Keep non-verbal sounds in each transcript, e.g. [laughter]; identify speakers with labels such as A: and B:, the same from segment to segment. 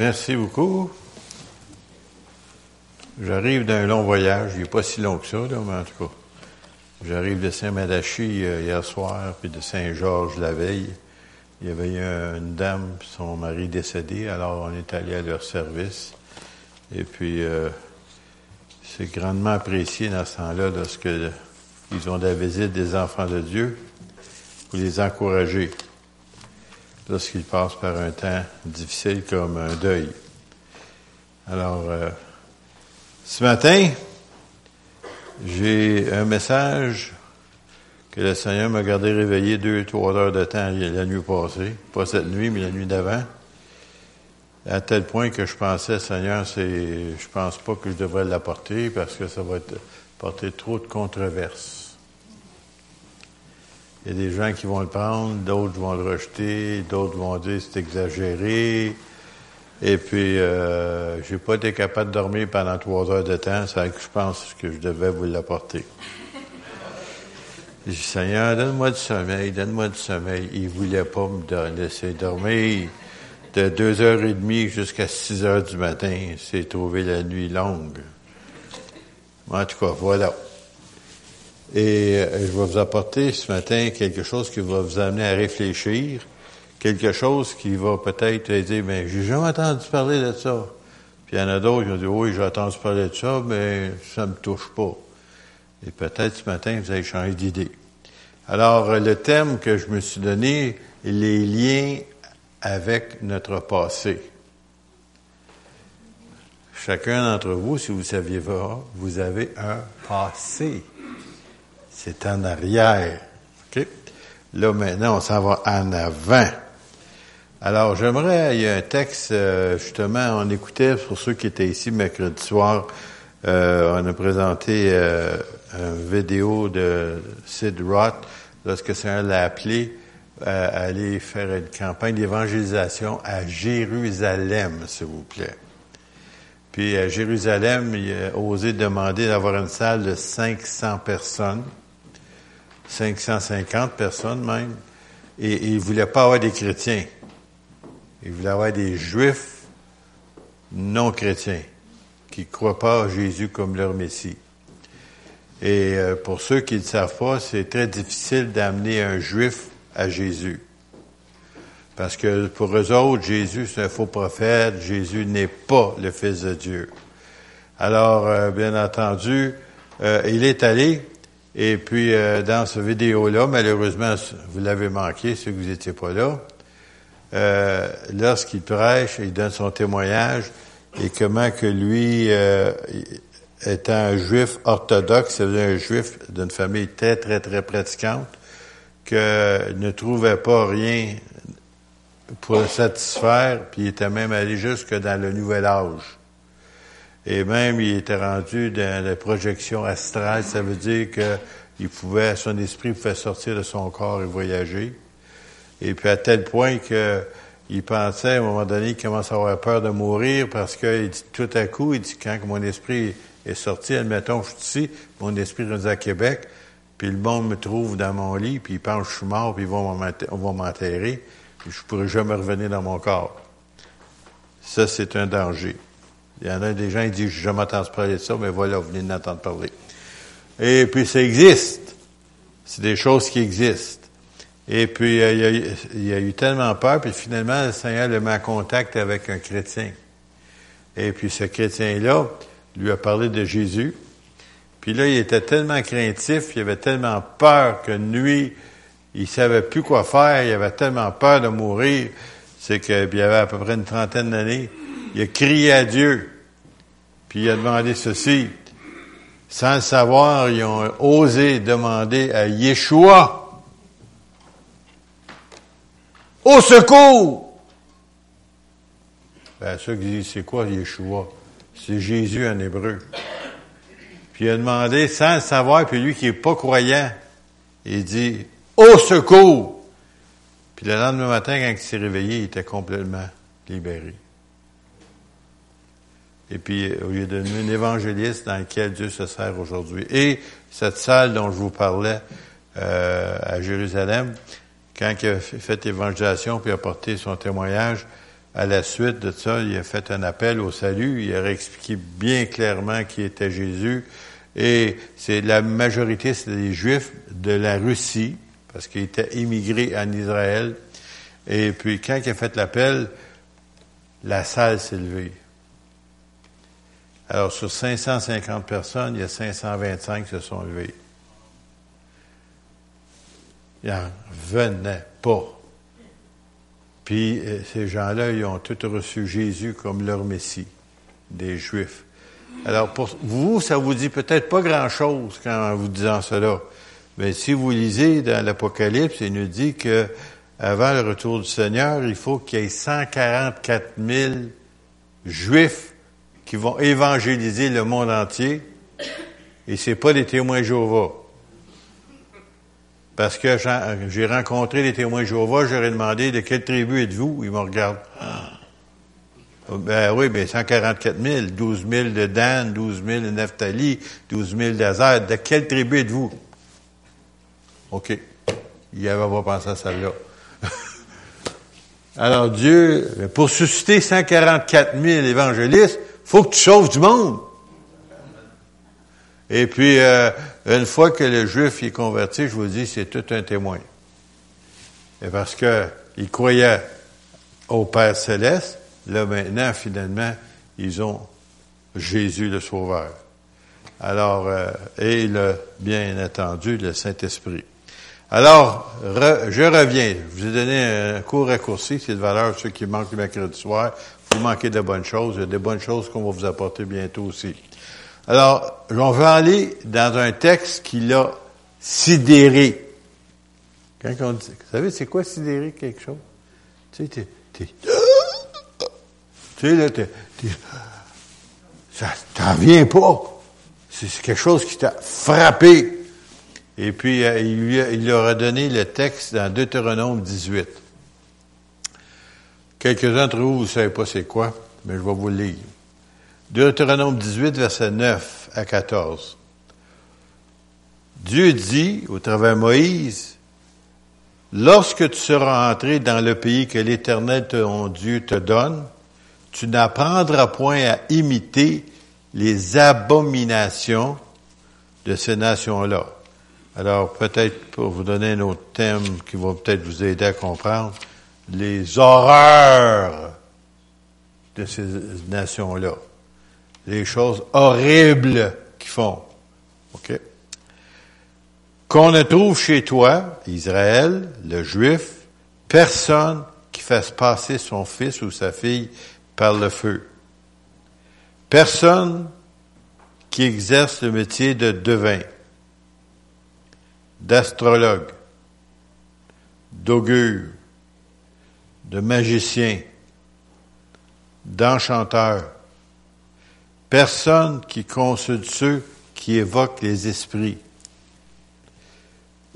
A: Merci beaucoup. J'arrive d'un long voyage. Il n'est pas si long que ça, mais en tout cas. J'arrive de Saint-Madachi euh, hier soir, puis de Saint-Georges la veille. Il y avait une dame, son mari décédé, alors on est allé à leur service. Et puis, euh, c'est grandement apprécié dans ce temps-là lorsque ils ont la visite des enfants de Dieu pour les encourager lorsqu'ils passent par un temps difficile comme un deuil. Alors, euh, ce matin, j'ai un message que le Seigneur m'a gardé réveillé deux, trois heures de temps la nuit passée. Pas cette nuit, mais la nuit d'avant. À tel point que je pensais, Seigneur, c'est, je pense pas que je devrais l'apporter parce que ça va porter trop de controverses. Il y a des gens qui vont le prendre, d'autres vont le rejeter, d'autres vont dire c'est exagéré. Et puis, euh, j'ai pas été capable de dormir pendant trois heures de temps, c'est que je pense que je devais vous l'apporter. J'ai dit, Seigneur, donne-moi du sommeil, donne-moi du sommeil. Il voulait pas me laisser dormir. De deux heures et demie jusqu'à six heures du matin, c'est trouvé la nuit longue. En tout cas, voilà. Et euh, je vais vous apporter ce matin quelque chose qui va vous amener à réfléchir, quelque chose qui va peut-être dire, mais j'ai jamais entendu parler de ça. Puis il y en a d'autres qui ont dit, oui, j'ai entendu parler de ça, mais ça me touche pas. Et peut-être ce matin, vous allez changer d'idée. Alors, le thème que je me suis donné, les liens avec notre passé. Chacun d'entre vous, si vous saviez pas, vous avez un passé. C'est en arrière. OK? Là, maintenant, on s'en va en avant. Alors, j'aimerais, il y a un texte, euh, justement, on écoutait, pour ceux qui étaient ici mercredi soir, euh, on a présenté euh, une vidéo de Sid Roth, lorsque Seigneur l'a appelé à aller faire une campagne d'évangélisation à Jérusalem, s'il vous plaît. Puis à Jérusalem, il a osé demander d'avoir une salle de 500 personnes. 550 personnes même, et, il il voulait pas avoir des chrétiens. Il voulait avoir des juifs non chrétiens, qui croient pas à Jésus comme leur Messie. Et euh, pour ceux qui ne savent pas, c'est très difficile d'amener un juif à Jésus. Parce que pour eux autres, Jésus, c'est un faux prophète, Jésus n'est pas le Fils de Dieu. Alors, euh, bien entendu, euh, il est allé et puis, euh, dans ce vidéo-là, malheureusement, vous l'avez manqué, si vous n'étiez pas là, euh, lorsqu'il prêche, il donne son témoignage et comment que lui, euh, étant un juif orthodoxe, c'est un juif d'une famille très, très, très pratiquante, que ne trouvait pas rien pour le satisfaire, puis il était même allé jusque dans le nouvel âge. Et même, il était rendu dans la projection astrale. Ça veut dire que il pouvait, son esprit pouvait sortir de son corps et voyager. Et puis à tel point que il pensait, à un moment donné, il commence à avoir peur de mourir parce que dit, tout à coup, il dit, quand mon esprit est sorti, admettons, je suis ici, mon esprit est à Québec, puis le monde me trouve dans mon lit, puis il pense que je suis mort, puis on va m'enterrer, puis je pourrai jamais revenir dans mon corps. Ça, c'est un danger. Il y en a des gens qui disent, je jamais entendu parler de ça, mais voilà, vous venez d'entendre parler. Et puis, ça existe. C'est des choses qui existent. Et puis, euh, il, y a, il eu tellement peur, puis finalement, le Seigneur le met en contact avec un chrétien. Et puis, ce chrétien-là lui a parlé de Jésus. Puis là, il était tellement craintif, il avait tellement peur que nuit, il savait plus quoi faire, il avait tellement peur de mourir. C'est qu'il y avait à peu près une trentaine d'années il a crié à Dieu, puis il a demandé ceci. Sans le savoir, ils ont osé demander à Yeshua au secours. Ben, ceux qui disent, c'est quoi Yeshua? C'est Jésus en hébreu. Puis il a demandé, sans le savoir, puis lui qui est pas croyant, il dit, au secours! Puis le lendemain matin, quand il s'est réveillé, il était complètement libéré. Et puis, au lieu de devenir un évangéliste dans lequel Dieu se sert aujourd'hui. Et cette salle dont je vous parlais euh, à Jérusalem, quand il a fait l'évangélisation puis a porté son témoignage, à la suite de ça, il a fait un appel au salut. Il a expliqué bien clairement qui était Jésus. Et c'est la majorité, c'est des Juifs de la Russie, parce qu'ils étaient immigrés en Israël. Et puis, quand il a fait l'appel, la salle s'est levée. Alors, sur 550 personnes, il y a 525 qui se sont levés. Il n'en venait pas. Puis, euh, ces gens-là, ils ont tous reçu Jésus comme leur Messie, des Juifs. Alors, pour vous, ça vous dit peut-être pas grand-chose quand vous disant cela. Mais si vous lisez dans l'Apocalypse, il nous dit que avant le retour du Seigneur, il faut qu'il y ait 144 000 Juifs qui vont évangéliser le monde entier. Et c'est pas les témoins Jéhovah. Parce que j'ai rencontré les témoins Jéhovah, j'aurais demandé de quelle tribu êtes-vous? Ils me regardent. Ben oui, ben 144 000, 12 000 de Dan, 12 000 de Naphtali, 12 000 d'Azer. De quelle tribu êtes-vous? OK. Il avait pas pensé à celle-là. [laughs] Alors Dieu, pour susciter 144 000 évangélistes, faut que tu sauves du monde. Et puis, euh, une fois que le juif est converti, je vous dis, c'est tout un témoin. Et parce que il croyait au Père céleste, là maintenant, finalement, ils ont Jésus le Sauveur. Alors, euh, et le, bien entendu, le Saint-Esprit. Alors, je reviens. Je vous ai donné un court raccourci, c'est de valeur ceux qui manquent le mercredi soir. Vous manquez de bonnes choses. Il y a des bonnes choses qu'on va vous apporter bientôt aussi. Alors, on va aller dans un texte qui l'a sidéré. Quand on dit, vous savez, c'est quoi sidérer quelque chose? Tu sais, t'es, tu sais, là, t'es, ça t'en vient pas. C'est quelque chose qui t'a frappé. Et puis, euh, il, lui il leur a donné le texte dans Deutéronome 18. Quelques-uns d'entre vous, vous ne savez pas c'est quoi, mais je vais vous le lire. Deutéronome 18, verset 9 à 14. Dieu dit, au travers de Moïse, Lorsque tu seras entré dans le pays que l'Éternel ton Dieu te donne, tu n'apprendras point à imiter les abominations de ces nations-là. Alors, peut-être pour vous donner un autre thème qui va peut-être vous aider à comprendre, les horreurs de ces nations-là les choses horribles qu'ils font. OK? Qu'on ne trouve chez toi, Israël, le juif, personne qui fasse passer son fils ou sa fille par le feu. Personne qui exerce le métier de devin, d'astrologue, d'augure, de magicien, d'enchanteur, Personne qui consulte ceux qui évoquent les esprits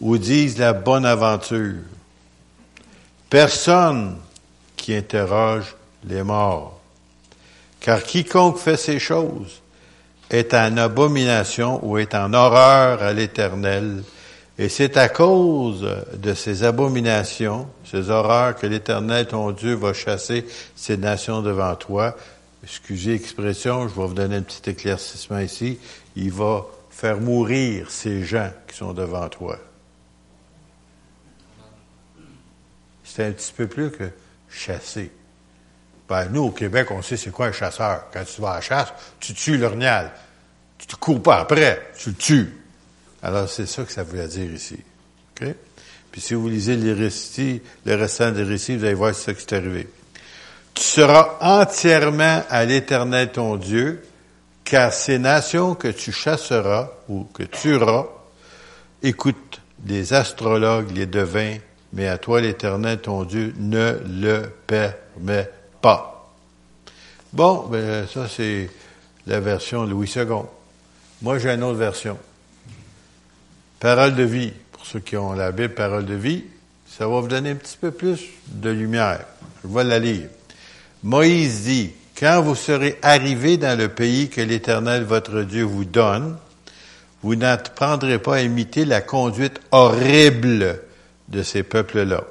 A: ou disent la bonne aventure. Personne qui interroge les morts. Car quiconque fait ces choses est en abomination ou est en horreur à l'Éternel. Et c'est à cause de ces abominations, ces horreurs, que l'Éternel, ton Dieu, va chasser ces nations devant toi excusez l'expression, je vais vous donner un petit éclaircissement ici, il va faire mourir ces gens qui sont devant toi. C'est un petit peu plus que chasser. Ben, nous, au Québec, on sait c'est quoi un chasseur. Quand tu vas à la chasse, tu tues l'ornial. Tu te cours pas après, tu le tues. Alors, c'est ça que ça voulait dire ici. Puis si vous lisez les récits, le restant des récits, vous allez voir ce qui est arrivé. Tu seras entièrement à l'Éternel ton Dieu, car ces nations que tu chasseras ou que tu auras, écoute, les astrologues, les devins, mais à toi l'Éternel ton Dieu ne le permet pas. Bon, ben ça c'est la version Louis II. Moi j'ai une autre version. Parole de vie. Pour ceux qui ont la Bible, parole de vie, ça va vous donner un petit peu plus de lumière. Je vais la lire. Moïse dit, quand vous serez arrivés dans le pays que l'Éternel votre Dieu vous donne, vous n'apprendrez pas à imiter la conduite horrible de ces peuples-là.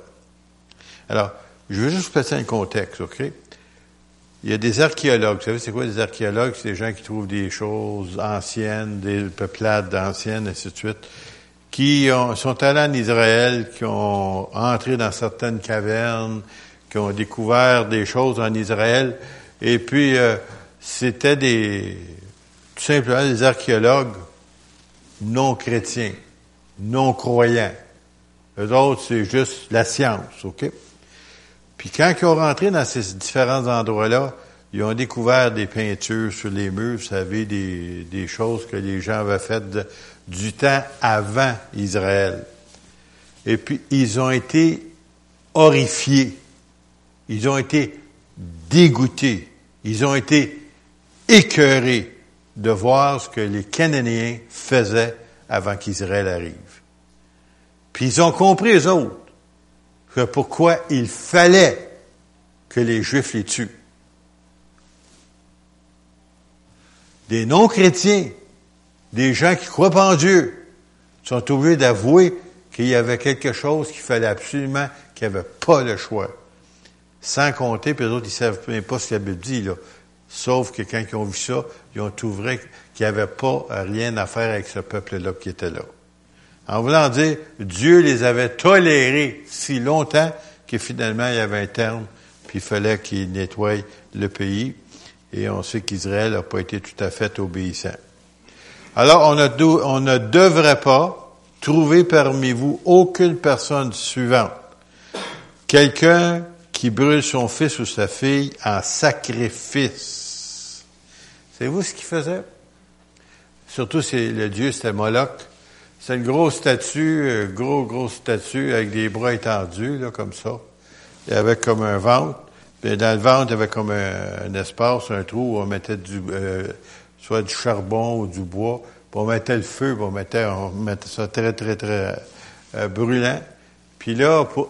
A: Alors, je veux juste passer un contexte, OK? il y a des archéologues. Vous savez, c'est quoi des archéologues? C'est des gens qui trouvent des choses anciennes, des peuplades anciennes, ainsi de suite, qui sont allés en Israël, qui ont entré dans certaines cavernes, qui ont découvert des choses en Israël. Et puis, euh, c'était des, tout simplement des archéologues non chrétiens, non croyants. Eux autres, c'est juste la science, OK? Puis quand ils ont rentré dans ces différents endroits-là, ils ont découvert des peintures sur les murs, vous savez, des, des choses que les gens avaient faites du temps avant Israël. Et puis, ils ont été horrifiés. Ils ont été dégoûtés. Ils ont été écœurés de voir ce que les Cananéens faisaient avant qu'Israël arrive. Puis ils ont compris, eux autres, que pourquoi il fallait que les Juifs les tuent. Des non-chrétiens, des gens qui croient pas en Dieu, sont obligés d'avouer qu'il y avait quelque chose qu'il fallait absolument, qu'il n'y avait pas le choix. Sans compter, puis les autres, ils savent même pas ce que la Bible dit. Sauf que quand ils ont vu ça, ils ont trouvé qu'il n'y avait pas rien à faire avec ce peuple-là qui était là. En voulant dire, Dieu les avait tolérés si longtemps que finalement il y avait un terme, puis il fallait qu'ils nettoient le pays. Et on sait qu'Israël n'a pas été tout à fait obéissant. Alors, on, ne devrait pas trouver parmi vous aucune personne suivante. Quelqu'un qui brûle son fils ou sa fille en sacrifice. Savez-vous ce qu'il faisait? Surtout, c'est le dieu, c'était Moloch. C'est une grosse statue, euh, gros, grosse statue avec des bras étendus, là, comme ça. Il y avait comme un ventre. Puis dans le ventre, il y avait comme un, espace, un trou où on mettait du, euh, soit du charbon ou du bois. Puis on mettait le feu, puis on mettait, on mettait ça très, très, très euh, brûlant. Puis là, pour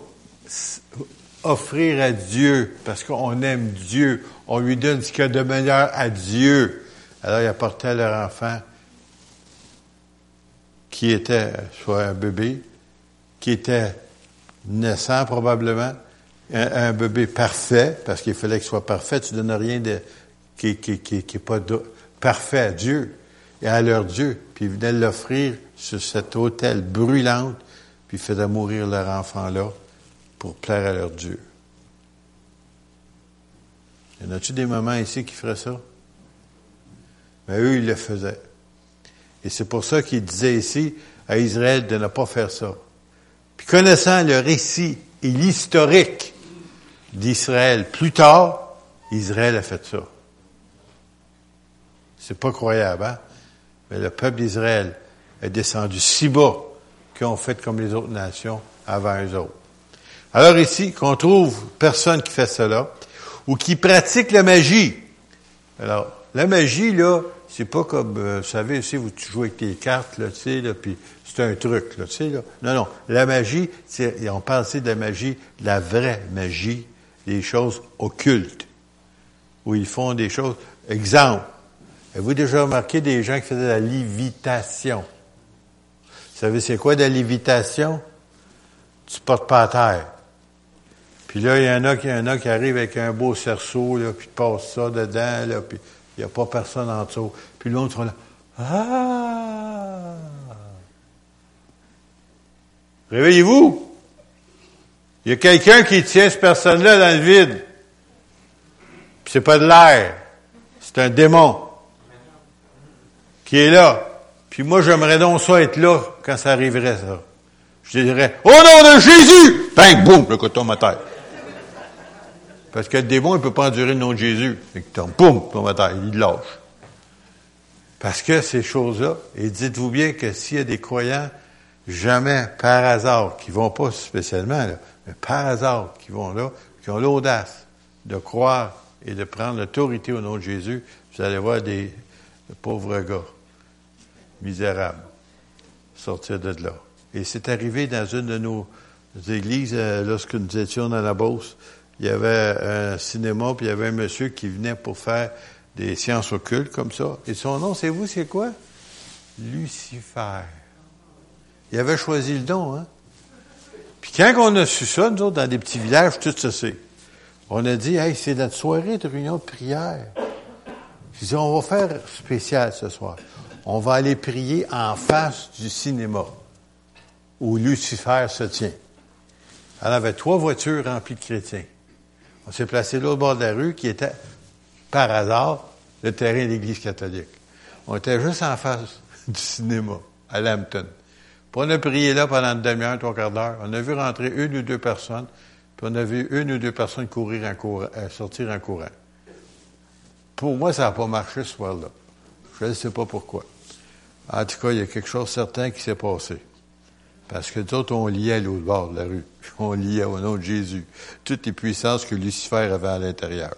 A: offrir à Dieu, parce qu'on aime Dieu, on lui donne ce qu'il y a de meilleur à Dieu. Alors, ils apportaient leur enfant qui était soit un bébé, qui était naissant probablement, un, bébé parfait, parce qu'il fallait qu'il soit parfait, tu donnes rien de qui qui qui, qui pas parfait à Dieu et à leur Dieu, puis ils venaient l'offrir sur cet autel brûlante, puis ils faisaient mourir leur enfant là pour plaire à leur Dieu. Y en a-tu des mamans ici qui feraient ça? Mais eux, ils le faisaient. Et c'est pour ça qu'il disait ici à Israël de ne pas faire ça. Puis connaissant le récit et l'historique d'Israël, plus tard, Israël a fait ça. C'est pas croyable, hein? Mais le peuple d'Israël est descendu si bas qu'ils ont fait comme les autres nations avant eux autres. Alors ici, qu'on trouve personne qui fait cela, ou qui pratique la magie. Alors, la magie, là, c'est pas comme, euh, vous savez, si vous jouez avec tes cartes, là, tu sais, là, puis c'est un truc, là, tu sais, là. Non, non. La magie, c'est, on parle ici de la magie, la vraie magie, des choses occultes, où ils font des choses. Exemple, avez-vous déjà remarqué des gens qui faisaient de la lévitation? Vous savez, c'est quoi de la lévitation? Tu portes pas à terre. Puis là, il y en a, y en a qui arrivent avec un beau cerceau, là, puis passe ça dedans, là, puis il n'y a pas personne en dessous. Puis l'autre là. Ah! Réveillez-vous! Il y a quelqu'un qui tient cette personne-là dans le vide. Puis c'est pas de l'air. C'est un démon. Qui est là. Puis moi, j'aimerais donc ça être là quand ça arriverait, ça. Je dirais, au nom de Jésus! Bang, boum, le coton tête. Parce que le démon, il ne peut pas endurer le nom de Jésus. Fait que boum, tombe à il lâche. Parce que ces choses-là, et dites-vous bien que s'il y a des croyants, jamais par hasard, qui vont pas spécialement, mais par hasard, qui vont là, qui ont l'audace de croire et de prendre l'autorité au nom de Jésus, vous allez voir des, pauvres gars, misérables, sortir de là. Et c'est arrivé dans une de nos églises, euh, lorsque nous étions dans la Beauce, il y avait un cinéma, puis il y avait un monsieur qui venait pour faire des sciences occultes comme ça. Et son nom, c'est vous, c'est quoi? Lucifer. Il avait choisi le don, hein? Puis quand on a su ça, nous autres, dans des petits villages, tout c'est. On a dit, hey, c'est notre soirée de réunion de prière. Ils dit, on va faire spécial ce soir. On va aller prier en face du cinéma où Lucifer se tient. Elle avait trois voitures remplies de chrétiens. On s'est placé l'autre bord de la rue qui était, par hasard, le terrain de l'Église catholique. On était juste en face [laughs] du cinéma, à Lambton. Puis on a prié là pendant une demi-heure, trois quarts d'heure. On a vu rentrer une ou deux personnes, puis on a vu une ou deux personnes courir en courant, euh, sortir en courant. Pour moi, ça n'a pas marché ce soir-là. Je ne sais pas pourquoi. En tout cas, il y a quelque chose certain qui s'est passé. Parce que d'autres, on liait l'autre bord de la rue. [laughs] On liait au nom de Jésus toutes les puissances que Lucifer avait à l'intérieur.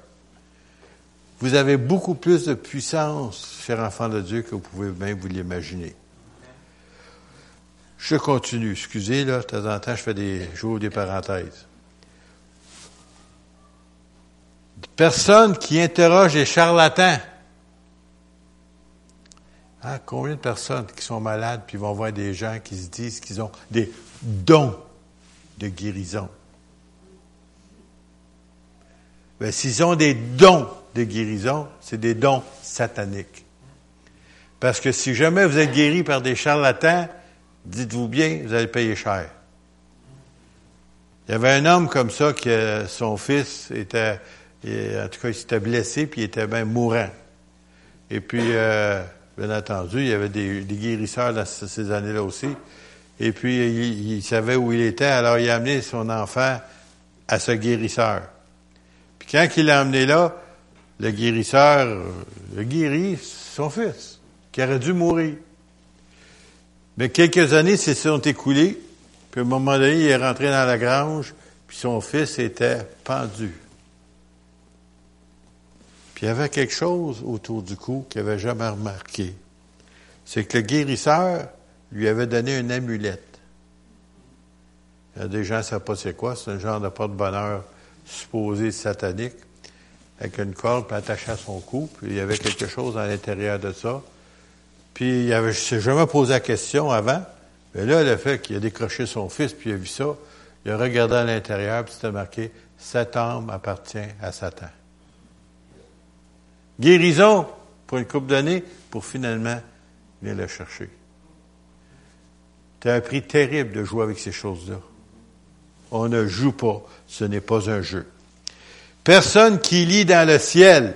A: Vous avez beaucoup plus de puissance, cher enfant de Dieu, que vous pouvez même vous l'imaginer. Je continue. Excusez, là, de temps en temps, je fais des, jours des parenthèses. Personnes qui interrogent les charlatans. Hein, combien de personnes qui sont malades puis vont voir des gens qui se disent qu'ils ont des dons de guérison? Ben, s'ils ont des dons de guérison, c'est des dons sataniques. Parce que si jamais vous êtes guéri par des charlatans, dites-vous bien, vous allez payer cher. Il y avait un homme comme ça que son fils était, en tout cas, il s'était blessé puis il était bien mourant. Et puis, euh, bien entendu, il y avait des, guérisseurs dans ces années-là aussi. Et puis, il, savait où il était, alors il a amené son enfant à ce guérisseur. Puis quand il l'a amené là, le guérisseur le guérit son fils, qui aurait dû mourir. Mais quelques années se sont écoulées, puis à un moment donné, il est rentré dans la grange, puis son fils était pendu. Puis il y avait quelque chose autour du cou qu'il n'avait jamais remarqué. C'est que le guérisseur lui avait donné une amulette. Il y a des gens ne savent pas c'est quoi, c'est un genre de porte-bonheur supposé satanique, avec une corde attachée à son cou, puis il y avait quelque chose à l'intérieur de ça. Puis il avait, je s'est jamais posé la question avant, mais là, le fait qu'il a décroché son fils, puis il a vu ça, il a regardé à l'intérieur, puis c'était marqué, cette âme appartient à Satan. Guérison pour une coupe d'années, pour finalement venir le chercher. C'est un prix terrible de jouer avec ces choses-là. On ne joue pas, ce n'est pas un jeu. Personne qui lit dans le ciel,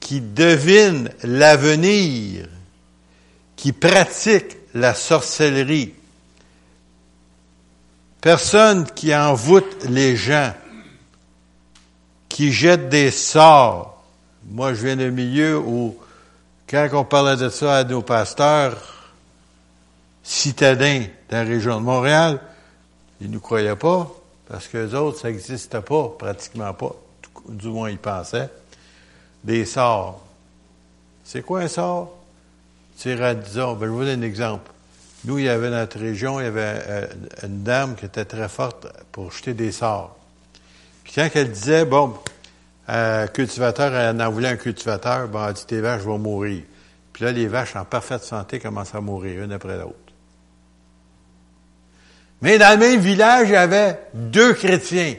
A: qui devine l'avenir, qui pratique la sorcellerie, personne qui envoûte les gens, qui jette des sorts, moi, je viens d'un milieu où, quand on parlait de ça à nos pasteurs citadins de la région de Montréal, ils ne nous croyaient pas, parce que les autres, ça n'existait pas, pratiquement pas. Du moins, ils pensaient. Des sorts. C'est quoi un sort? C'est, disons, ben, je vous donne un exemple. Nous, il y avait dans notre région, il y avait euh, une dame qui était très forte pour jeter des sorts. Puis quand elle disait, bon, un cultivateur, elle en voulait un cultivateur, bon, elle dit, tes vaches vont mourir. Puis là, les vaches en parfaite santé commencent à mourir, une après l'autre. Mais dans le même village, il y avait deux chrétiens.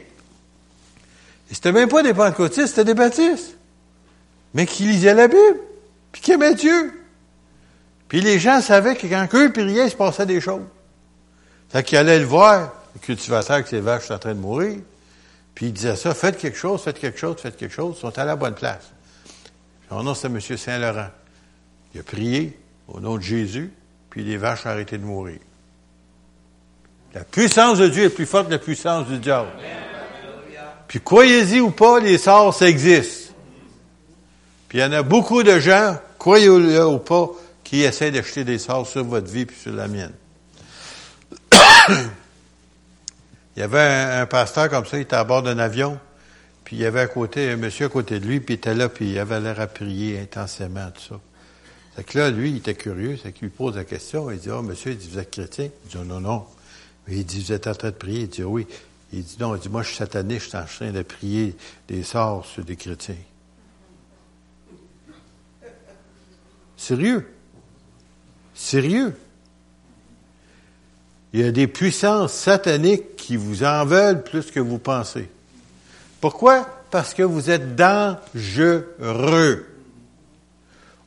A: Et c'était même pas des pentecôtistes, c'était des baptistes. Mais qui lisaient la Bible, puis qui aimaient Dieu. Puis les gens savaient que quand eux priaient, il se passait des choses. C'est qu'ils allaient le voir, le cultivateur que ses vaches sont en train de mourir. Puis il disait ça, faites quelque chose, faites quelque chose, faites quelque chose, ils sont à la bonne place. Son nom, c'est M. Saint-Laurent. Il a prié au nom de Jésus, puis les vaches ont arrêté de mourir. La puissance de Dieu est plus forte que la puissance du diable. Puis croyez-y ou pas, les sorts, ça existe. Puis il y en a beaucoup de gens, croyez-le ou pas, qui essaient d'acheter des sorts sur votre vie puis sur la mienne. Il y avait un, pasteur comme ça, il était à bord d'un avion, puis il y avait à côté un monsieur à côté de lui, puis il était là, puis il avait l'air à prier intensément, tout ça. C'est que là, lui, il était curieux, c'est qu'il lui pose la question, il dit, oh, monsieur, il dit, vous êtes chrétien? Il dit, non, non. il dit, vous êtes en train de prier? Il dit, oui. Il dit, non, il dit, moi, je suis sataniste, je suis en train de prier des sorts sur des chrétiens. Sérieux? Sérieux? Il y a des puissances sataniques qui vous en veulent plus que vous pensez. Pourquoi? Parce que vous êtes dangereux.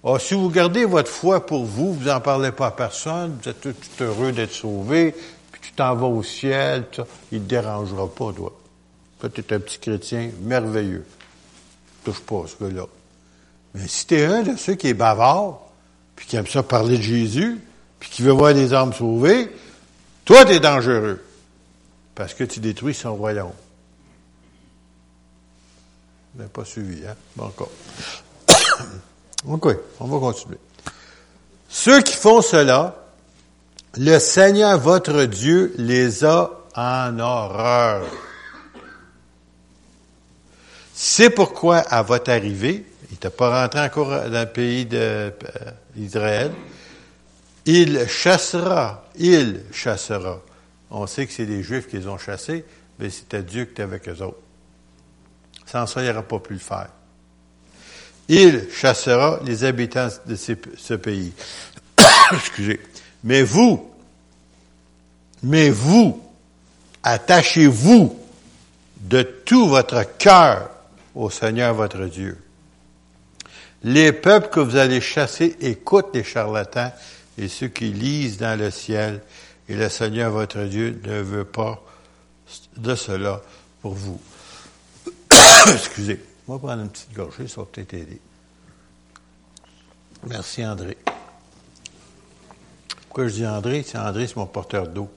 A: Oh, si vous gardez votre foi pour vous, vous n'en parlez pas à personne, vous êtes tout, heureux d'être sauvé, puis tu t'en vas au ciel, il ne te dérangera pas, toi. Toi, tu es un petit chrétien merveilleux. Touche pas ce gars-là. Mais si tu es un de ceux qui est bavard, puis qui aime ça parler de Jésus, puis qui veut voir des âmes sauvées, toi, tu es dangereux. Parce que tu détruis son royaume. Vous n'avez pas suivi, hein? Bon, encore. [coughs] OK, on va continuer. Ceux qui font cela, le Seigneur votre Dieu les a en horreur. C'est pourquoi, à votre arrivée, il n'était pas rentré encore dans le pays d'Israël, il chassera, il chassera. On sait que c'est les Juifs qui les ont chassés, mais c'était Dieu qui était avec eux autres. Sans ça, il n'aurait pas pu le faire. Il chassera les habitants de ce pays. [coughs] Excusez. Mais vous, mais vous, attachez-vous de tout votre cœur au Seigneur votre Dieu. Les peuples que vous allez chasser écoutent les charlatans et ceux qui lisent dans le ciel, et le Seigneur votre Dieu ne veut pas de cela pour vous. [coughs] Excusez. On va prendre une petite gorgée, ça va peut-être aider. Merci André. Pourquoi je dis André? C'est André, c'est mon porteur d'eau.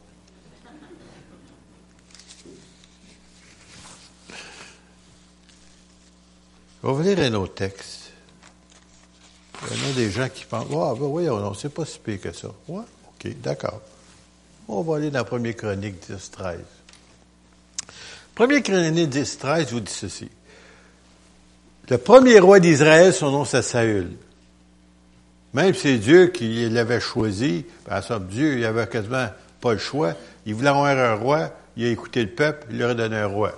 A: Vais vous lire un autre. Il y en a des gens qui pensent, ah, ben voyons, non, c'est pas si pire que ça. Ouais, OK, d'accord. On va aller dans la première chronique 10, 13. Première chronique 10, 13 vous dit ceci. Le premier roi d'Israël, son nom c'est Saül. Même si c'est Dieu qui l'avait choisi, ben, ça, Dieu, il avait quasiment pas le choix. Il voulait avoir un roi, il a écouté le peuple, il leur a donné un roi.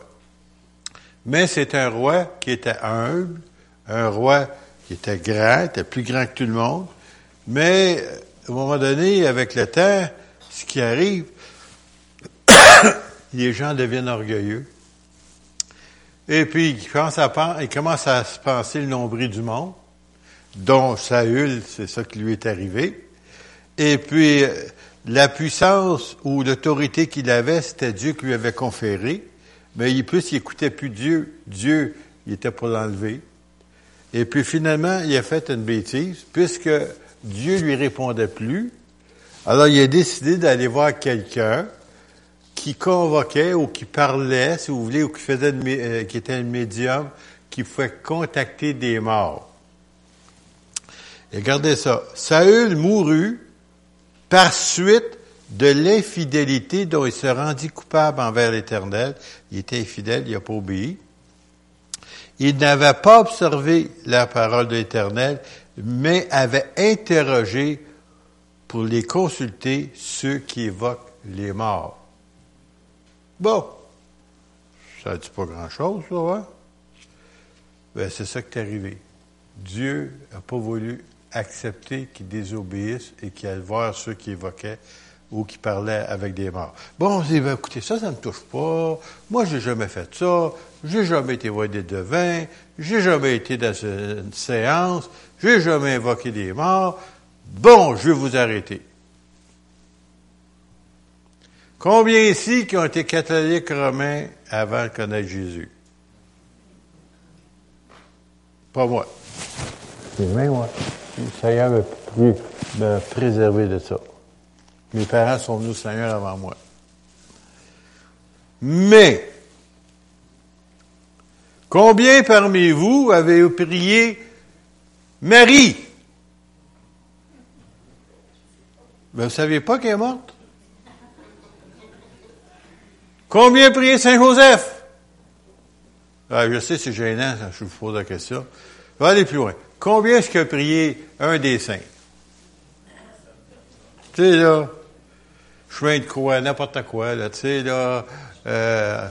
A: Mais c'est un roi qui était humble, un roi qui était grand, était plus grand que tout le monde. Mais, à un moment donné, avec le temps, ce qui arrive, [coughs] les gens deviennent orgueilleux. Et puis, ils commencent à, se penser le nombril du monde, dont Saül, c'est ça qui lui est arrivé. Et puis, la puissance ou l'autorité qu'il avait, c'était Dieu qui lui avait conféré. Mais il, plus il écoutait plus Dieu, Dieu, il était pour l'enlever. Et puis finalement, il a fait une bêtise, puisque Dieu lui répondait plus. Alors il a décidé d'aller voir quelqu'un qui convoquait ou qui parlait, si vous voulez, ou qui faisait, euh, qui était un médium, qui pouvait contacter des morts. Et regardez ça. Saül mourut par suite de l'infidélité dont il se rendit coupable envers l'Éternel. Il était infidèle, il n'a pas obéi. Il n'avait pas observé la parole de l'Éternel, mais avait interrogé pour les consulter ceux qui évoquent les morts. Bon, ça ne dit pas grand-chose, ça, hein? Ben, c'est ça qui est arrivé. Dieu n'a pas voulu accepter qu'ils désobéissent et qu'ils aillent voir ceux qui évoquaient ou qui parlait avec des morts. Bon, on dit, ben, écoutez, ça, ça ne me touche pas. Moi, j'ai jamais fait ça. J'ai jamais été voir des devins. J'ai jamais été dans une séance. J'ai jamais invoqué des morts. Bon, je vais vous arrêter. Combien ici qui ont été catholiques romains avant de connaître Jésus? Pas moi. C'est moi. Le Seigneur m'a préservé de ça. Mes parents sont venus au Seigneur avant moi. Mais, combien parmi vous avez prié Marie? Ben, vous ne saviez pas qu'elle est morte? Combien prié Saint-Joseph? Ah, je sais, c'est gênant, je vous pose la question. Je vais aller plus loin. Combien est-ce a prié un des saints? Tu sais, là, chemin de croix, n'importe quoi, là, tu sais, là, euh,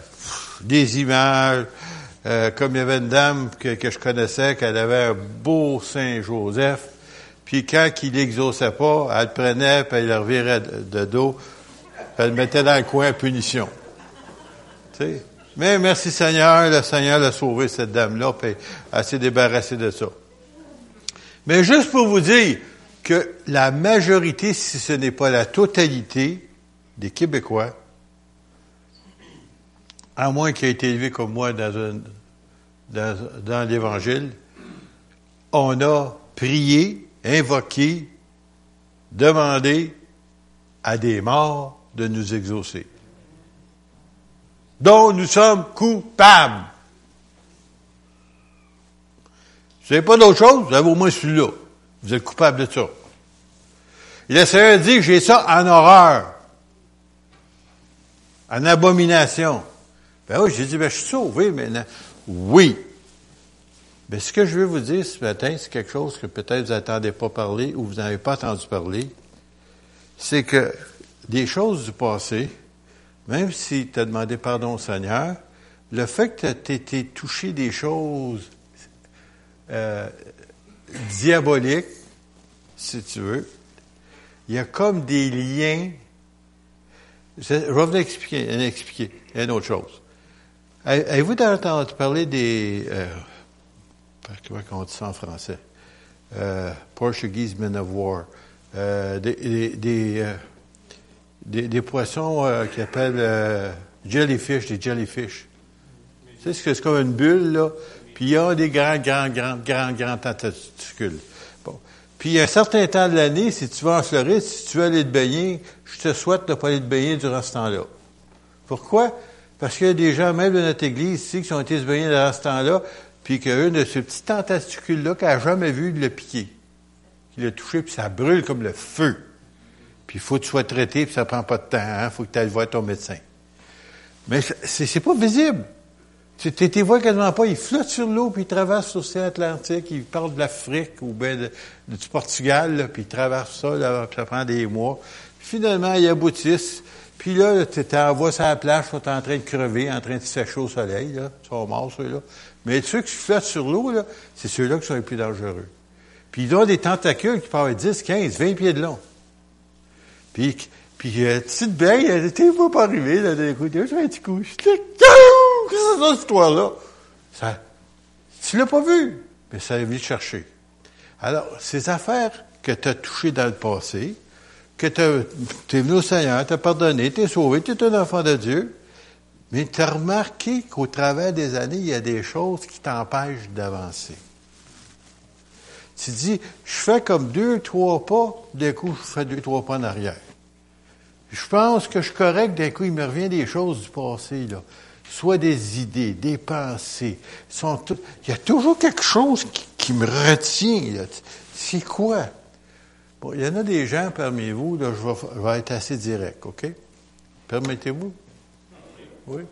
A: des images, euh, comme il y avait une dame que, que je connaissais, qu'elle avait un beau Saint Joseph, puis quand il n'exauçait pas, elle le prenait, puis elle le revirait de, dos, puis elle le mettait dans le coin à punition. Tu sais? Mais merci Seigneur, le Seigneur l'a sauvé, cette dame-là, puis elle s'est débarrassée de ça. Mais juste pour vous dire que la majorité, si ce n'est pas la totalité des Québécois, à moins qu'il ait été élevé comme moi dans, l'Évangile, on a prié, invoqué, demandé à des morts de nous exaucer. Dont nous sommes coupables. Vous n'avez pas d'autre chose, vous avez au moins celui-là. Vous êtes coupable de ça. Et le Seigneur dit, j'ai ça en horreur. En abomination. Ben oui, j'ai dit, ben je suis sauvé maintenant. Oui. Mais ce que je veux vous dire ce matin, c'est quelque chose que peut-être vous n'attendez pas parler ou vous n'avez pas entendu parler. C'est que des choses du passé, même si tu as demandé pardon au Seigneur, le fait que tu été touché des choses euh, diaboliques, si tu veux, il y a comme des liens. Je vais expliquer, une autre chose. Avez-vous entendu parler des... Euh, comment on dit ça en français? Euh, Portuguese men of war. Euh, des, des, euh, poissons euh, qui appellent euh, jellyfish, des jellyfish. Tu sais, c'est comme une bulle, là, puis il y a des grands, grands, grands, grands, grands tentacules. Bon. Puis, un certain temps de l'année, si tu vas en Floride, si tu veux aller te baigner, je te souhaite de ne pas aller te baigner durant ce temps-là. Pourquoi? Parce qu'il y a des gens, même de notre église ici, qui ont été se baigner durant ce temps-là, puis qu'un de ces petits tentacules-là, qu'il n'a jamais vu, le piquer. Qu'il a touché, puis ça brûle comme le feu. Puis il faut que tu sois traité, puis ça prend pas de temps. Il hein? faut que tu ailles voir ton médecin. Mais c'est, pas visible. Tu ne vois quasiment pas. Il flotte sur l'eau, puis il traverse l'océan Atlantique. Il parle de l'Afrique ou bien du Portugal, puis il traverse ça, puis ça prend des mois. Finalement, il aboutissent. Puis là, tu t'envoies sur la plage, tu es en train de crever, en train de sécher au soleil. Là. Ils sont morts, ceux-là. Mais ceux qui flottent sur l'eau, c'est ceux-là qui sont les plus dangereux. Puis ils ont des tentacules qui peuvent être 10, 15, 20 pieds de long. Puis, puis euh, petite belle, elle était pas arriver, là, d'un coup, je fais un petit coup. Qu'est-ce que c'est ça, cette histoire-là? Ça, tu l'as pas vu, mais ça a venu te chercher. Alors, ces affaires que tu as touchées dans le passé, que tu es venu au Seigneur, tu as pardonné, tu es sauvé, tu es un enfant de Dieu, mais tu as remarqué qu'au travers des années, il y a des choses qui t'empêchent d'avancer. Tu dis, je fais comme deux, trois pas, d'un coup, je fais deux, trois pas en arrière. Je pense que je suis correct, d'un coup, il me revient des choses du passé, là. Soit des idées, des pensées. Il y a toujours quelque chose qui, me retient, C'est quoi? Il y en a des gens parmi vous, là, je vais, être assez direct, OK? Permettez-vous? Oui.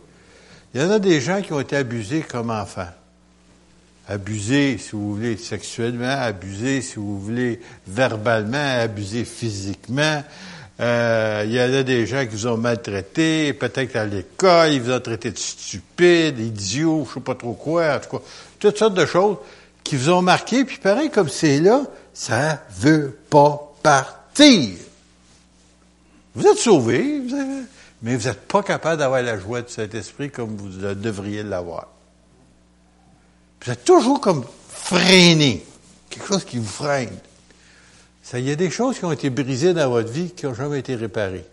A: Il y en a des gens qui ont été abusés comme enfants abuser, si vous voulez, sexuellement, abuser, si vous voulez, verbalement, abuser physiquement. Euh, il y en a des gens qui vous ont maltraité, peut-être à l'école, ils vous ont traité de stupide, idiot, je sais pas trop quoi, en tout cas, toutes sortes de choses qui vous ont marqué, puis pareil, comme c'est là, ça veut pas partir. Vous êtes sauvés, mais vous n'êtes pas capable d'avoir la joie de cet esprit comme vous devriez l'avoir. Vous êtes toujours comme freiné. Quelque chose qui vous freine. Ça, il y a des choses qui ont été brisées dans votre vie qui n'ont jamais été réparées.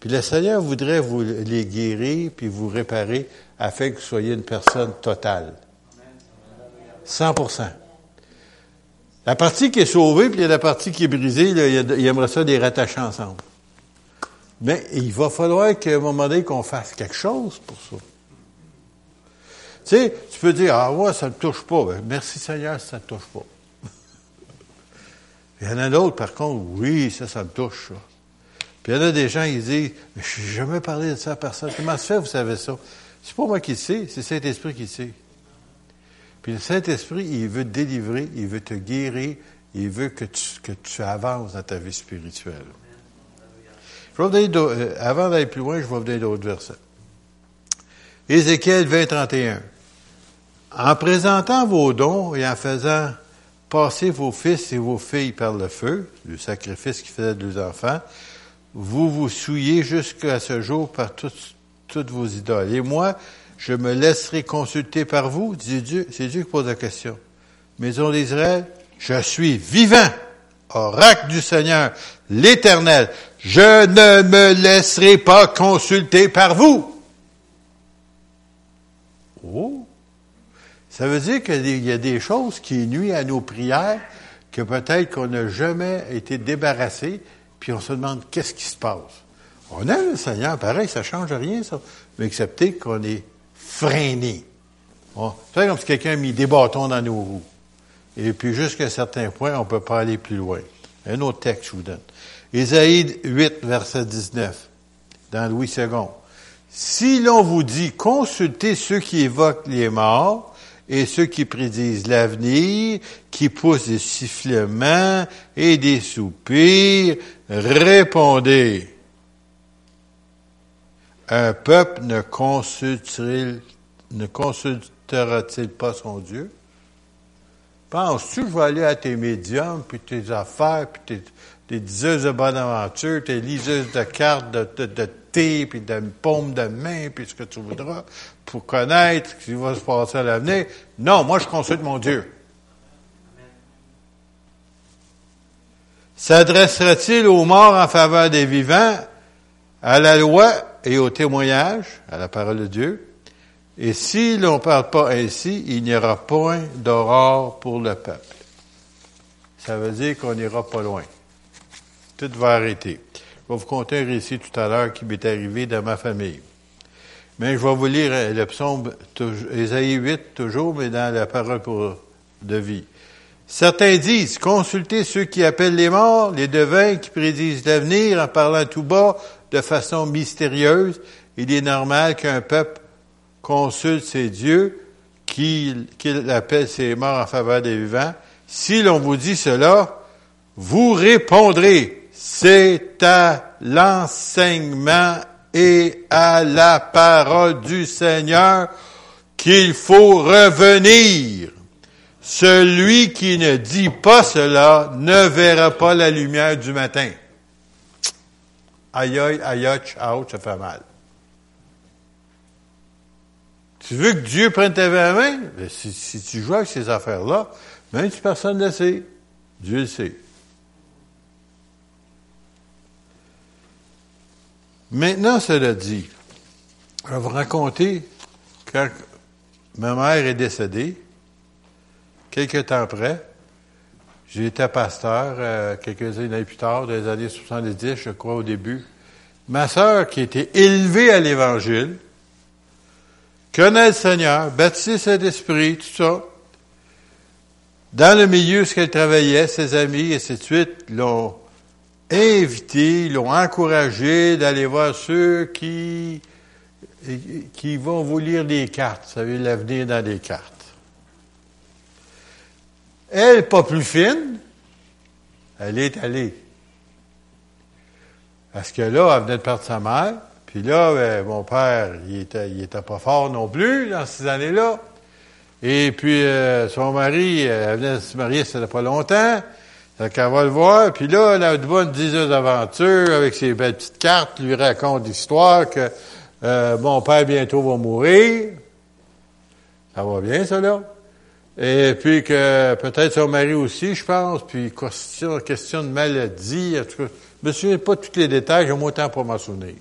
A: Puis le Seigneur voudrait vous les guérir puis vous réparer afin que vous soyez une personne totale. 100% La partie qui est sauvée, puis il la partie qui est brisée, là, il, aimerait ça les rattacher ensemble. Mais il va falloir qu'à un moment donné, qu'on fasse quelque chose pour ça. Tu sais, tu peux dire, ah ouais, ça ne touche pas. Ben, merci Seigneur, ça ne touche pas. il y en a d'autres, par contre, oui, ça, ça me touche, ça. Puis il y en a des gens qui disent, je n'ai jamais parlé de ça à personne. Comment se fait, vous savez ça? C'est pas moi qui le sais, c'est Saint-Esprit qui le sait. Puis le Saint-Esprit, il veut te délivrer, il veut te guérir, il veut que tu, que tu avances dans ta vie spirituelle. Euh, avant d'aller plus loin, je vais vous donner d'autres versets. Ézéchiel 20, 31. En présentant vos dons et en faisant passer vos fils et vos filles par le feu, le sacrifice qui faisait deux enfants, vous vous souillez jusqu'à ce jour par toutes, toutes vos idoles. Et moi, je me laisserai consulter par vous, dit Dieu. C'est Dieu qui pose la question. Maison d'Israël, je suis vivant, oracle du Seigneur, l'Éternel. Je ne me laisserai pas consulter par vous. Oh! Ça veut dire qu'il y a des choses qui nuisent à nos prières, que peut-être qu'on n'a jamais été débarrassé, puis on se demande qu'est-ce qui se passe? On a le Seigneur, pareil, ça change rien, ça. Mais accepter qu'on est freiné. c'est comme si quelqu'un a mis des bâtons dans nos roues. Et puis, jusqu'à un certain point, on ne peut pas aller plus loin. Un autre texte, je vous donne. Ésaïe 8, verset 19, dans Louis II. Si l'on vous dit, consultez ceux qui évoquent les morts et ceux qui prédisent l'avenir, qui poussent des sifflements et des soupirs, répondez. Un peuple ne consultera-t-il pas son Dieu? Penses-tu que je vais aller à tes médiums, puis tes affaires, puis tes, tes diseuses de bonne aventure, tes liseuses de cartes, de, thé, puis de paume de main, puis ce que tu voudras, pour connaître ce qui va se passer à l'avenir? Non, moi je consulte mon Dieu. S'adressera-t-il aux morts en faveur des vivants, à la loi et au témoignage, à la parole de Dieu. Et si l'on ne parle pas ainsi, il n'y aura point d'aurore pour le peuple. Ça veut dire qu'on n'ira pas loin. Tout va arrêter. Je vais vous conter un récit tout à l'heure qui m'est arrivé dans ma famille. Mais je vais vous lire le psaume, Ésaïe 8 toujours, mais dans la parole pour, de vie. Certains disent, consultez ceux qui appellent les morts, les devins qui prédisent l'avenir en parlant tout bas, de façon mystérieuse. Il est normal qu'un peuple consulte ses dieux, qu'il appelle ses morts en faveur des vivants. Si l'on vous dit cela, vous répondrez, c'est à l'enseignement et à la parole du Seigneur qu'il faut revenir. Celui qui ne dit pas cela ne verra pas la lumière du matin. Aïe, aïe, aïe, out, ça fait mal. Tu veux que Dieu prenne ta main? Ben, si, si, tu joues avec ces affaires-là, même si personne ne le sait, Dieu le sait. Maintenant, cela dit, je vais vous raconter quand ma mère est décédée, quelques temps après, j'ai été pasteur euh, quelques années plus tard, dans les années 70, je crois, au début. Ma sœur, qui était élevée à l'Évangile, connaît le Seigneur, baptisé Saint-Esprit, tout ça. Dans le milieu où elle travaillait, ses amis, et ainsi de suite, l'ont invité, l'ont encouragé d'aller voir ceux qui, qui vont vous lire des cartes. Vous savez, l'avenir dans des cartes. Elle, pas plus fine, elle est allée. Parce que là, elle venait de perdre sa mère. Puis là, ben, mon père, il était, il était pas fort non plus dans ces années-là. Et puis, euh, son mari, elle venait de se marier, ça pas longtemps. Donc, elle va le voir. Puis là, elle a une bonne dizaine d'aventures avec ses belles petites cartes, lui raconte l'histoire que euh, mon père bientôt va mourir. Ça va bien, ça, là? Et puis que peut-être son mari aussi, je pense, puis question, question de maladie, en tout cas, je me souviens pas de tous les détails, j'ai moins temps pour m'en souvenir.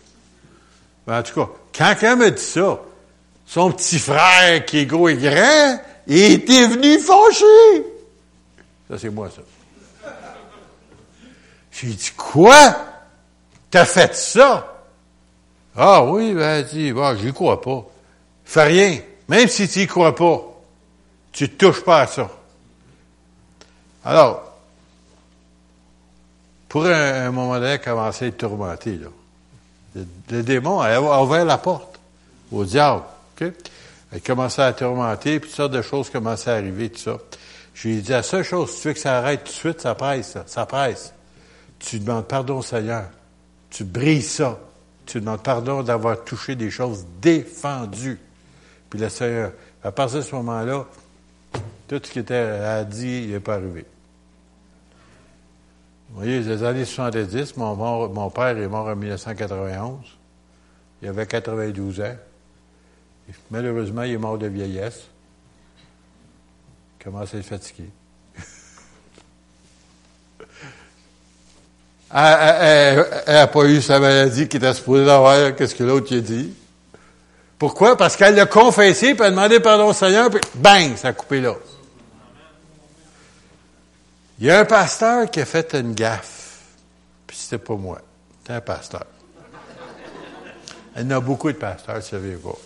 A: Mais en tout cas, quand elle me dit ça, son petit frère qui est gros et grand, il était venu fâché. Ça, c'est moi, ça. J'ai dit, quoi? T'as fait ça? Ah oui, ben, dit, bon, j'y crois pas. Fais rien. Même si tu y crois pas. Tu ne touches pas à ça. Alors, pour un, moment donné, commencer à être tourmenté, là. Le, démon a, ouvert la porte au diable. Il commençait à tourmenter, puis toutes sortes de choses commençaient à arriver, tout ça. Je lui ai dit, la seule chose, si tu veux que ça arrête tout de suite, ça presse, ça, ça presse. Tu demandes pardon au Seigneur. Tu brises ça. Tu demandes pardon d'avoir touché des choses défendues. Puis le Seigneur, à partir de ce moment-là, tout ce qui était dire, il n'est pas arrivé. Vous voyez, les années 70, mon, mon père est mort en 1991. Il avait 92 ans. Malheureusement, il est mort de vieillesse. Il commence à être fatigué. Elle [laughs] n'a pas eu sa maladie qui était supposée d'avoir, qu'est-ce que l'autre a dit? Pourquoi? Parce qu'elle l'a confessé, puis elle a demandé pardon au Seigneur, puis bang, ça a coupé l'os. Il y a un pasteur qui a fait une gaffe, puis c'était pas moi, c'était un pasteur. Il y en a beaucoup de pasteurs, savez pas.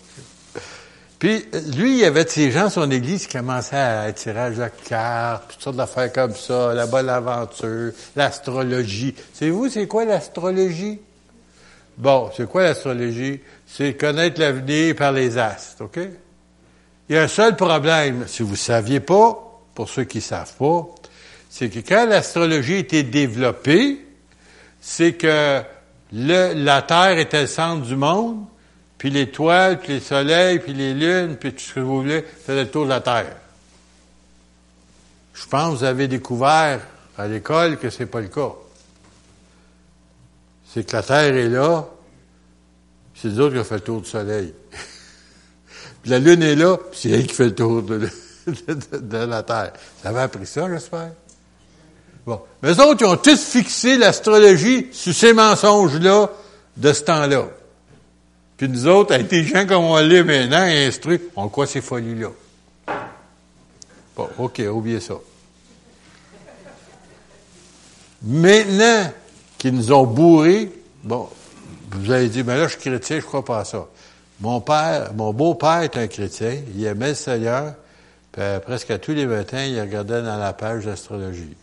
A: Puis, lui, il y avait de ces gens, son église, qui commençaient à tirer la carte, toutes sortes d'affaires comme ça, la bonne aventure, l'astrologie. Savez-vous, c'est quoi l'astrologie? Bon, c'est quoi l'astrologie? C'est connaître l'avenir par les astres, OK? Il y a un seul problème, si vous ne saviez pas, pour ceux qui ne savent pas, c'est que quand l'astrologie été développée, c'est que le, la Terre était le centre du monde, puis l'étoile, puis les soleils, puis les lunes, puis tout ce que vous voulez, faisaient le tour de la Terre. Je pense que vous avez découvert à l'école que c'est pas le cas. C'est que la Terre est là, c'est les autres qui ont fait le tour du soleil. [laughs] la Lune est là, puis c'est elle qui fait le tour de, [laughs] de, la Terre. Vous avez appris ça, j'espère? Bon. Mais eux autres, ils ont tous fixé l'astrologie sur ces mensonges-là de ce temps-là. Puis nous autres, gens comme on l'est maintenant, instruits, on croit ces folies-là. Bon, OK, oubliez ça. Maintenant qu'ils nous ont bourrés, bon, vous avez dit, mais là, je suis chrétien, je crois pas à ça. Mon père, mon beau-père est un chrétien, il aimait le Seigneur, puis presque à tous les matins, il regardait dans la page d'astrologie.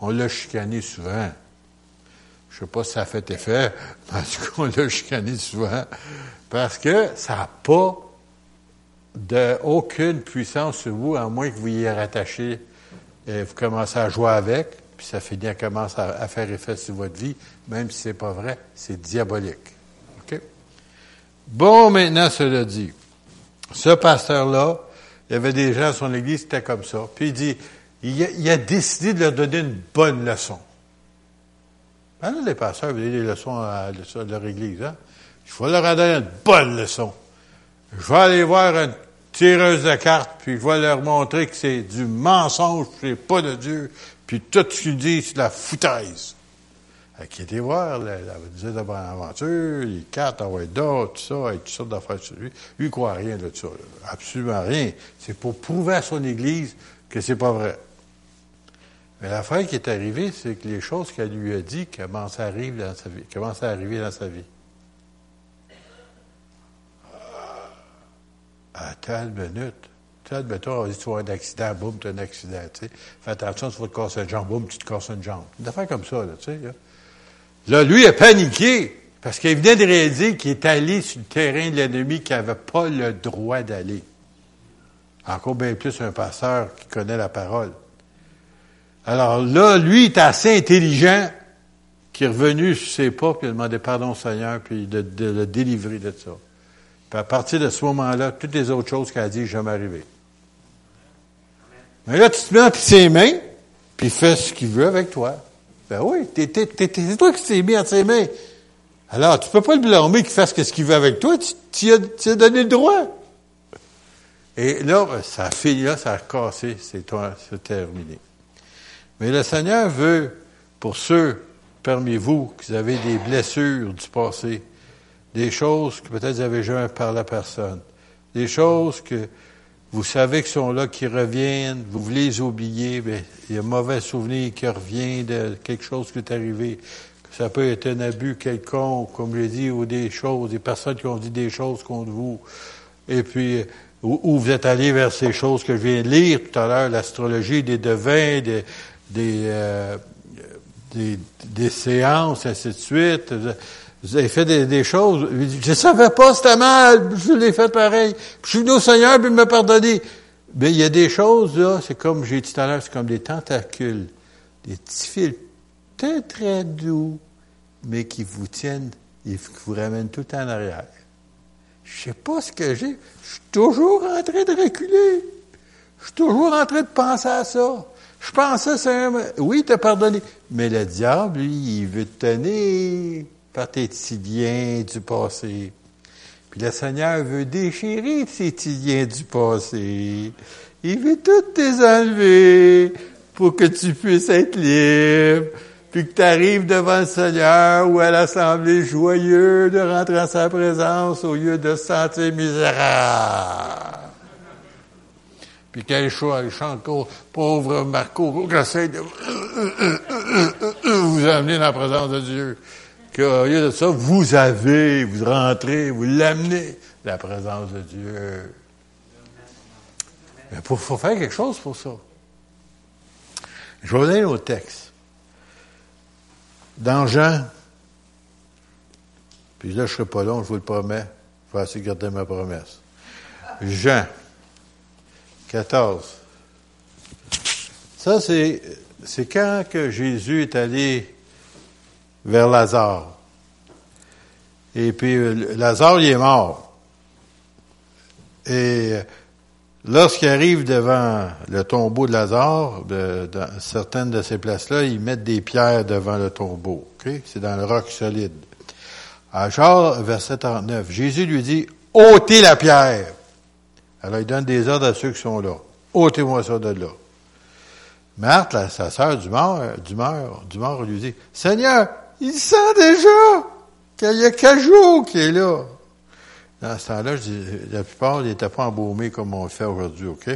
A: On l'a chicané souvent. Je sais pas si ça a fait effet, [laughs] mais en tout cas, on l'a chicané souvent. Parce que ça n'a pas de, aucune puissance sur vous, à moins que vous y rattaché et vous commencez à jouer avec, puis ça finit à commencer à, faire effet sur votre vie, même si c'est pas vrai, c'est diabolique. OK? Bon, maintenant, cela dit, ce pasteur-là, il y avait des gens à son église, c'était comme ça. Puis il dit, il a décidé de leur donner une bonne leçon. Maintenant, les pasteurs veulent des leçons à, leur église. Hein? Il faut leur donner une bonne leçon. Je vais aller voir une tireuse de cartes, puis je vais leur montrer que c'est du mensonge, c'est pas de Dieu, puis tout ce qu'ils disent, c'est de la foutaise. Qui était voir la, la, la aventure, les cartes, envoyer d'autres, tout ça, avec toutes sortes d'affaires sur lui. Lui, il croit rien de ça. Absolument rien. C'est pour prouver à son Église que c'est pas vrai. Mais l'affaire qui est arrivée, c'est que les choses qu'elle lui a dit commencent à arriver dans sa vie. Commencent à arriver dans sa vie. À telle minute. Tu sais, admettons, on dit, tu un accident, boum, tu as un accident, tu sais. Fais attention, tu vas te casser une jambe, boum, tu te casses une jambe. Une affaire comme ça, là, tu sais. Là, là lui, il a paniqué. Parce qu'il venait de réaliser qu'il est allé sur le terrain de l'ennemi qui n'avait pas le droit d'aller. Encore bien plus un pasteur qui connaît la parole. Alors là, lui, est assez intelligent qui est revenu sur ses pas, puis il a demandé pardon au Seigneur, puis de, le délivrer de ça. Puis à partir de ce moment-là, toutes les autres choses qu'il a dit, jamais arrivé. Mais là, tu te mets entre ses mains, puis il fait ce qu'il veut avec toi. Ben oui, c'est toi qui t'es mis entre ses mains. Alors, tu peux pas le blâmer qu'il fasse ce qu'il veut avec toi, tu, as, tu as donné le droit. Et là, ça a fini là, ça a cassé, c'est terminé. Mais le Seigneur veut, pour ceux parmi vous qui avez des blessures du passé, des choses que peut-être vous avez jamais par la personne, des choses que vous savez qui sont là, qui reviennent, vous voulez les oublier, mais il y a un mauvais souvenir qui revient de quelque chose qui est arrivé. Ça peut être un abus quelconque, comme je l'ai dit, ou des choses, des personnes qui ont dit des choses contre vous. Et puis, où, vous êtes allé vers ces choses que je viens de lire tout à l'heure, l'astrologie, des devins, des, des, euh, des, des, séances, ainsi de suite. Vous avez fait des, choses. Je ne savais pas, c'était mal. Je l'ai fait pareil. Je suis venu au Seigneur, puis il m'a pardonné. Mais il y a des choses, là, c'est comme j'ai dit tout à l'heure, c'est comme des tentacules. Des petits fils très, très doux, mais qui vous tiennent et qui vous ramènent tout en arrière. Je sais pas ce que j'ai. Je suis toujours en train de reculer. Je suis toujours en train de penser à ça. Je pensais, c'est oui, t'as pardonné. Mais le diable, lui, il veut te tenir par tes petits biens du passé. Puis le Seigneur veut déchirer ces liens du passé. Il veut tout enlever pour que tu puisses être libre, puis que tu arrives devant le Seigneur ou à l'assemblée joyeux de rentrer en sa présence au lieu de se sentir misérable. Puis quel choix, chante encore, pauvre Marco, j'essaie de vous amener dans la présence de Dieu. Qu'au lieu de ça, vous avez, vous rentrez, vous l'amenez dans la présence de Dieu. Mais il faut faire quelque chose pour ça. Je vais aller au texte. Dans Jean, puis là, je ne serai pas long, je vous le promets. Je vais essayer de garder ma promesse. Jean 14. Ça, c'est, c'est quand que Jésus est allé vers Lazare. Et puis, Lazare, il est mort. Et Lorsqu'ils arrivent devant le tombeau de Lazare, dans certaines de ces places-là, ils mettent des pierres devant le tombeau. C'est dans le roc solide. À Jean, verset 39, Jésus lui dit, ôtez la pierre. Alors il donne des ordres à ceux qui sont là. ôtez-moi ça de là. Marthe, sa sœur du mort, du mort, du lui dit, Seigneur, il sent déjà qu'il y a jours qu'il est là. Dans ce temps-là, la plupart n'étaient pas embaumés comme on le fait aujourd'hui, OK?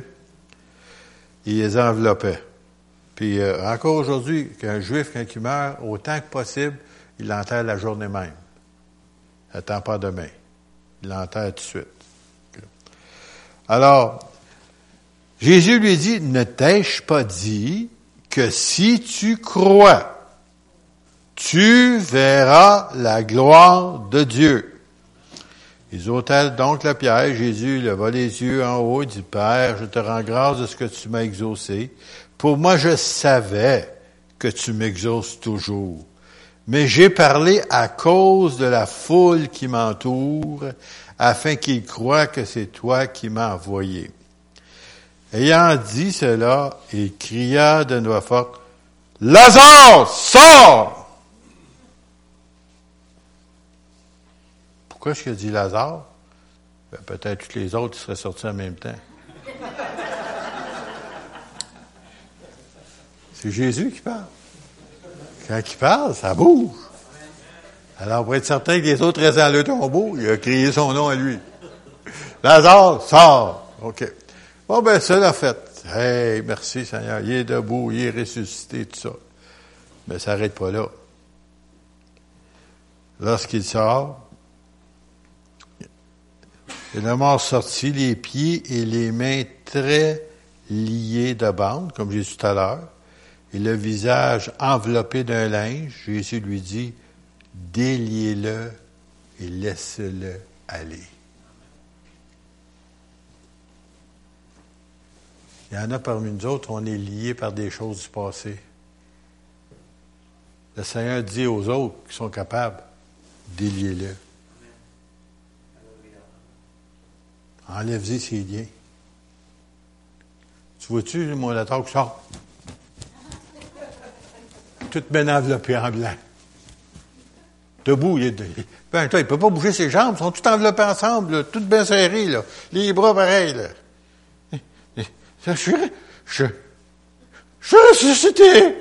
A: Ils les enveloppaient. Puis euh, encore aujourd'hui, qu'un juif, quand il meurt, autant que possible, il l'enterre la journée même. Il n'attend pas demain. Il l'enterre tout de suite. Alors, Jésus lui dit, ne t'ai-je pas dit que si tu crois, tu verras la gloire de Dieu? Ils ôtèrent donc la pierre. Jésus leva les yeux en haut et dit, Père, je te rends grâce de ce que tu m'as exaucé. Pour moi, je savais que tu m'exauces toujours. Mais j'ai parlé à cause de la foule qui m'entoure, afin qu'ils croient que c'est toi qui m'as envoyé. Ayant dit cela, il cria d'une voix forte, Lazare, sors! Pourquoi a dit Lazare? Ben, peut-être tous les autres seraient sortis en même temps. C'est Jésus qui parle. Quand il parle, ça bouge. Alors, pour être certain que les autres restent dans le tombeau, il a crié son nom à lui. Lazare, sort. OK. Bon, ben, ça l'a fait. Hey, merci Seigneur. Il est debout, il est ressuscité, tout ça. Mais ça n'arrête pas là. Lorsqu'il sort, et le mort sortit, les pieds et les mains très liés de bande, comme j'ai dit tout à l'heure, et le visage enveloppé d'un linge. Jésus lui dit, déliez-le et laissez-le aller. Il y en a parmi nous autres, on est liés par des choses du passé. Le Seigneur dit aux autres qui sont capables, déliez-le. Enlève-y ses liens. Tu vois-tu, mon attaque sort? Tout bien enveloppé en blanc. Debout, il est. Ben, toi, il peut pas bouger ses jambes, ils sont tout enveloppés ensemble, tout bien serrés, là. Les bras pareils, là. Je suis. Je. Je suis ressuscité!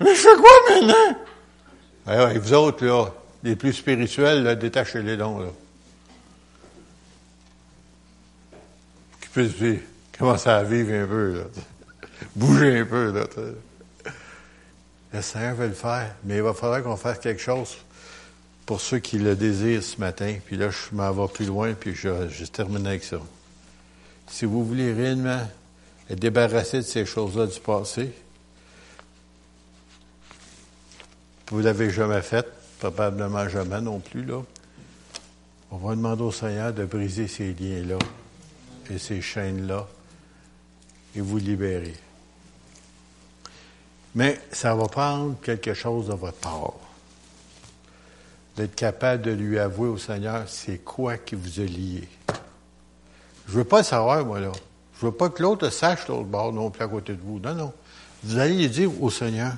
A: Mais je fais quoi maintenant? Ouais, ouais, vous autres, là, les plus spirituels, détachez les dons, là. puisse commencer à vivre un peu, là. bouger un peu. Là, le Seigneur veut le faire, mais il va falloir qu'on fasse quelque chose pour ceux qui le désirent ce matin. Puis là, je m'en vais plus loin, puis je, termine avec ça. Si vous voulez réellement être débarrassé de ces choses-là du passé, vous l'avez jamais fait, probablement jamais non plus, là. On va demander au Seigneur de briser ces liens-là et ces chaînes-là et vous libérer. Mais ça va prendre quelque chose de votre part. D'être capable de lui avouer au Seigneur, c'est quoi qui vous a lié? Je veux pas le savoir, moi, là. Je veux pas que l'autre sache l'autre bord non plus à côté de vous. Non, non. Vous allez lui dire au Seigneur,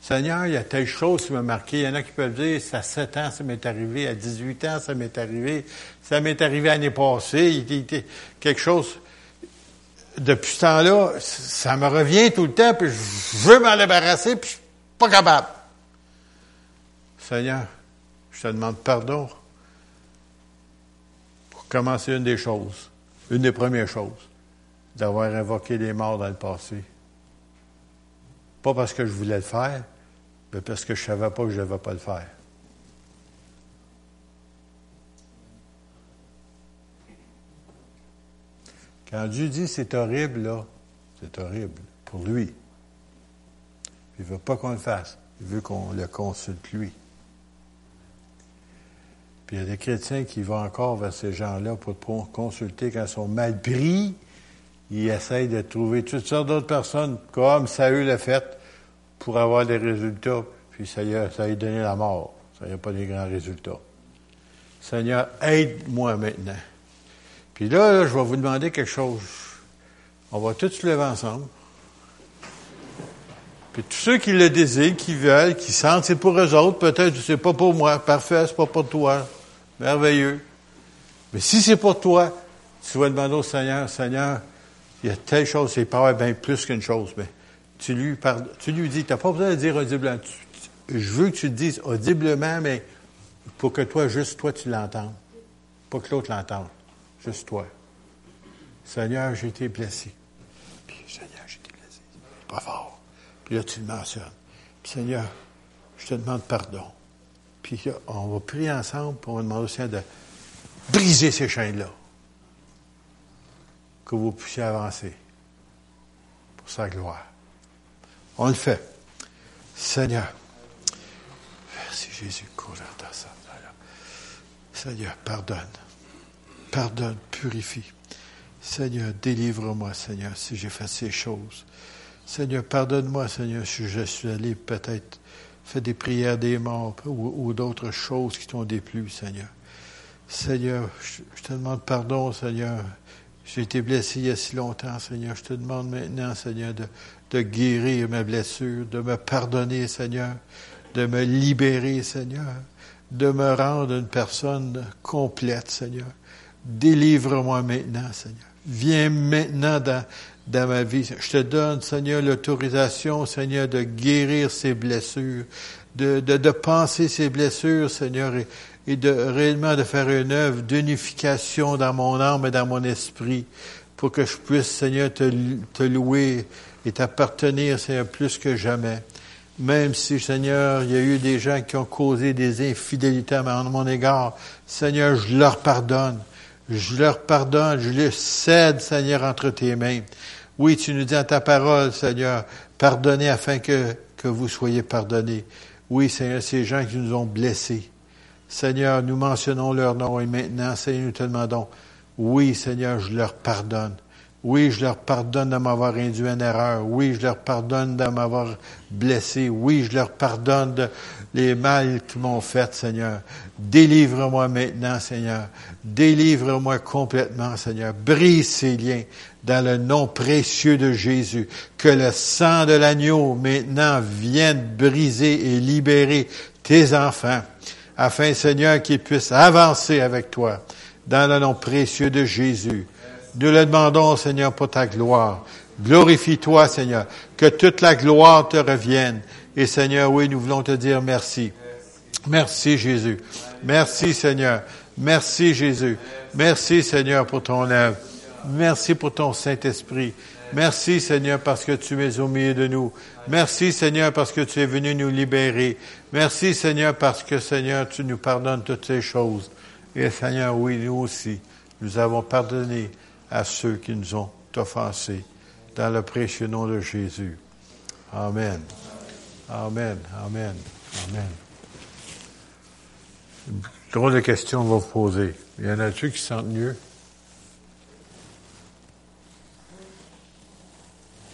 A: Seigneur, il y a telle chose qui m'a marqué. Il y en a qui peuvent dire, à 7 ans, ça m'est arrivé, à 18 ans, ça m'est arrivé, ça m'est arrivé l'année passée, il était quelque chose. Depuis ce temps-là, ça me revient tout le temps, puis je veux m'en débarrasser, puis je suis pas capable. Seigneur, je te demande pardon pour commencer une des choses, une des premières choses, d'avoir invoqué les morts dans le passé. Pas parce que je voulais le faire, mais parce que je savais pas que je ne devais pas le faire. Quand Dieu dit c'est horrible, là, c'est horrible pour lui. Il ne veut pas qu'on le fasse. Il veut qu'on le consulte lui. Puis il y a des chrétiens qui vont encore vers ces gens-là pour consulter quand ils sont mal pris. Ils essayent de trouver toutes sortes d'autres personnes, comme Saül l'a fait, pour avoir des résultats. Puis ça y a, ça a donné la mort. Ça n'y a pas des grands résultats. Seigneur, aide-moi maintenant. Puis là, je vais vous demander quelque chose. On va tous se lever ensemble. Puis tous ceux qui le désirent, qui veulent, qui sentent, c'est pour eux autres, peut-être, c'est pas pour moi. Parfait, c'est pas pour toi. Merveilleux. Mais si c'est pour toi, tu vas demander au Seigneur, Seigneur, il y a telle chose, c'est pas bien plus qu'une chose, mais tu lui, parles, tu lui dis, tu n'as pas besoin de dire audiblement. je veux que tu le dises audiblement, mais pour que toi, juste toi, tu l'entendes. Pas que l'autre l'entende. Juste toi. Seigneur, j'ai été blessé. Puis, Seigneur, j'ai été blessé. Pas fort. Puis là, tu le mentionnes. Puis, Seigneur, je te demande pardon. Puis on va prier ensemble pour demander au Seigneur de briser ces chaînes-là. Que vous puissiez avancer pour sa gloire. On le fait. Seigneur, merci Jésus, Seigneur, pardonne. Pardonne, purifie. Seigneur, délivre-moi, Seigneur, si j'ai fait ces choses. Seigneur, pardonne-moi, Seigneur, si je suis allé peut-être Fais des prières des morts ou, d'autres choses qui t'ont déplu, Seigneur. Seigneur, je, te demande pardon, Seigneur. J'ai été blessé il y a si longtemps, Seigneur. Je te demande maintenant, Seigneur, de, de guérir mes blessures, de me pardonner, Seigneur, de me libérer, Seigneur, de me rendre une personne complète, Seigneur. Délivre-moi maintenant, Seigneur. Viens maintenant dans, dans ma vie. Je te donne, Seigneur, l'autorisation, Seigneur, de guérir ces blessures, de, de, de penser ces blessures, Seigneur, et, de réellement de faire une œuvre d'unification dans mon âme et dans mon esprit, pour que je puisse, Seigneur, te, te louer et t'appartenir, Seigneur, plus que jamais. Même si, Seigneur, il y a eu des gens qui ont causé des infidélités à mon égard, Seigneur, je leur pardonne. Je leur pardonne, je les cède, Seigneur, entre tes mains. Oui, tu nous dis en ta parole, Seigneur, pardonnez afin que, que vous soyez pardonnés. Oui, Seigneur, ces gens qui nous ont blessés. Seigneur, nous mentionnons leur nom et maintenant, Seigneur, nous te demandons, oui, Seigneur, je leur pardonne. Oui, je leur pardonne de m'avoir induit en erreur. Oui, je leur pardonne de m'avoir blessé. Oui, je leur pardonne les mal qu'ils m'ont fait, Seigneur. Délivre-moi maintenant, Seigneur. Délivre-moi complètement, Seigneur. Brise ces liens dans le nom précieux de Jésus. Que le sang de l'agneau maintenant vienne briser et libérer tes enfants, afin, Seigneur, qu'ils puissent avancer avec toi dans le nom précieux de Jésus. Nous le demandons, Seigneur, pour ta gloire. Glorifie-toi, Seigneur. Que toute la gloire te revienne. Et Seigneur, oui, nous voulons te dire merci. Merci, Jésus. Merci, Seigneur. Merci, Jésus. Merci, Seigneur, pour ton œuvre. Merci pour ton Saint-Esprit. Merci, Seigneur, parce que tu es au milieu de nous. Merci, Seigneur, parce que tu es venu nous libérer. Merci, Seigneur, parce que, Seigneur, tu nous pardonnes toutes ces choses. Et, Seigneur, oui, nous aussi, nous avons pardonné à ceux qui nous ont offensés. Dans le précieux nom de Jésus. Amen. Amen. Amen. Amen. Une de question on va vous poser. Il y en a-tu qui se sentent mieux?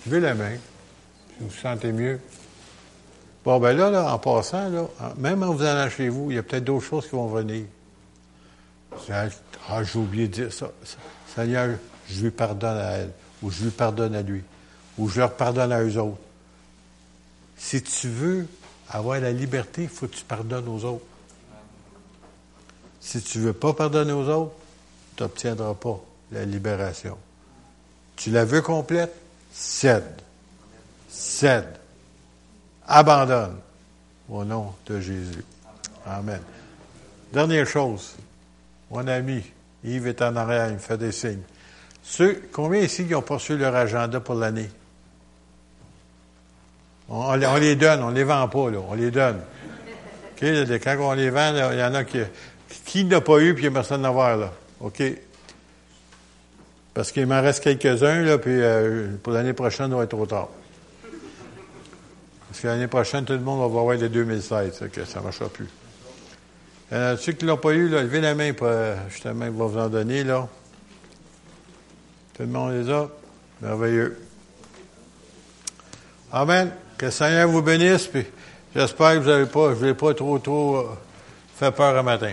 A: Levez la main. vous vous sentez mieux. Bon, ben là, là en passant, même en vous allant chez vous, il y a peut-être d'autres choses qui vont venir. Ah, j'ai oublié de dire ça. Seigneur, je lui pardonne à elle, ou je lui pardonne à lui, ou je leur pardonne à eux autres. Si tu veux avoir la liberté, il faut que tu pardonnes aux autres. Si tu ne veux pas pardonner aux autres, tu n'obtiendras pas la libération. Tu la veux complète? Cède. Cède. Abandonne. Au nom de Jésus. Amen. Dernière chose. Mon ami, Yves est en arrière, il me fait des signes. Ceux, combien ici qui ont poursuivi leur agenda pour l'année? On, les donne, on les vend pas, là, on les donne. Quand on les vend, il y en a qui. Qui n'a pas eu, puis il n'y a personne à voir, là? OK? Parce qu'il m'en reste quelques-uns, là, puis euh, pour l'année prochaine, ça va être trop tard. Parce que l'année prochaine, tout le monde va voir les 2016, que ça ne marchera plus. Ceux qui ne l'ont pas eu, levez la main pour, euh, justement, il va vous en donner, là. Tout le monde les a. Merveilleux. Amen. Que le Seigneur vous bénisse, j'espère que vous pas, je ne pas trop, trop fait peur un matin.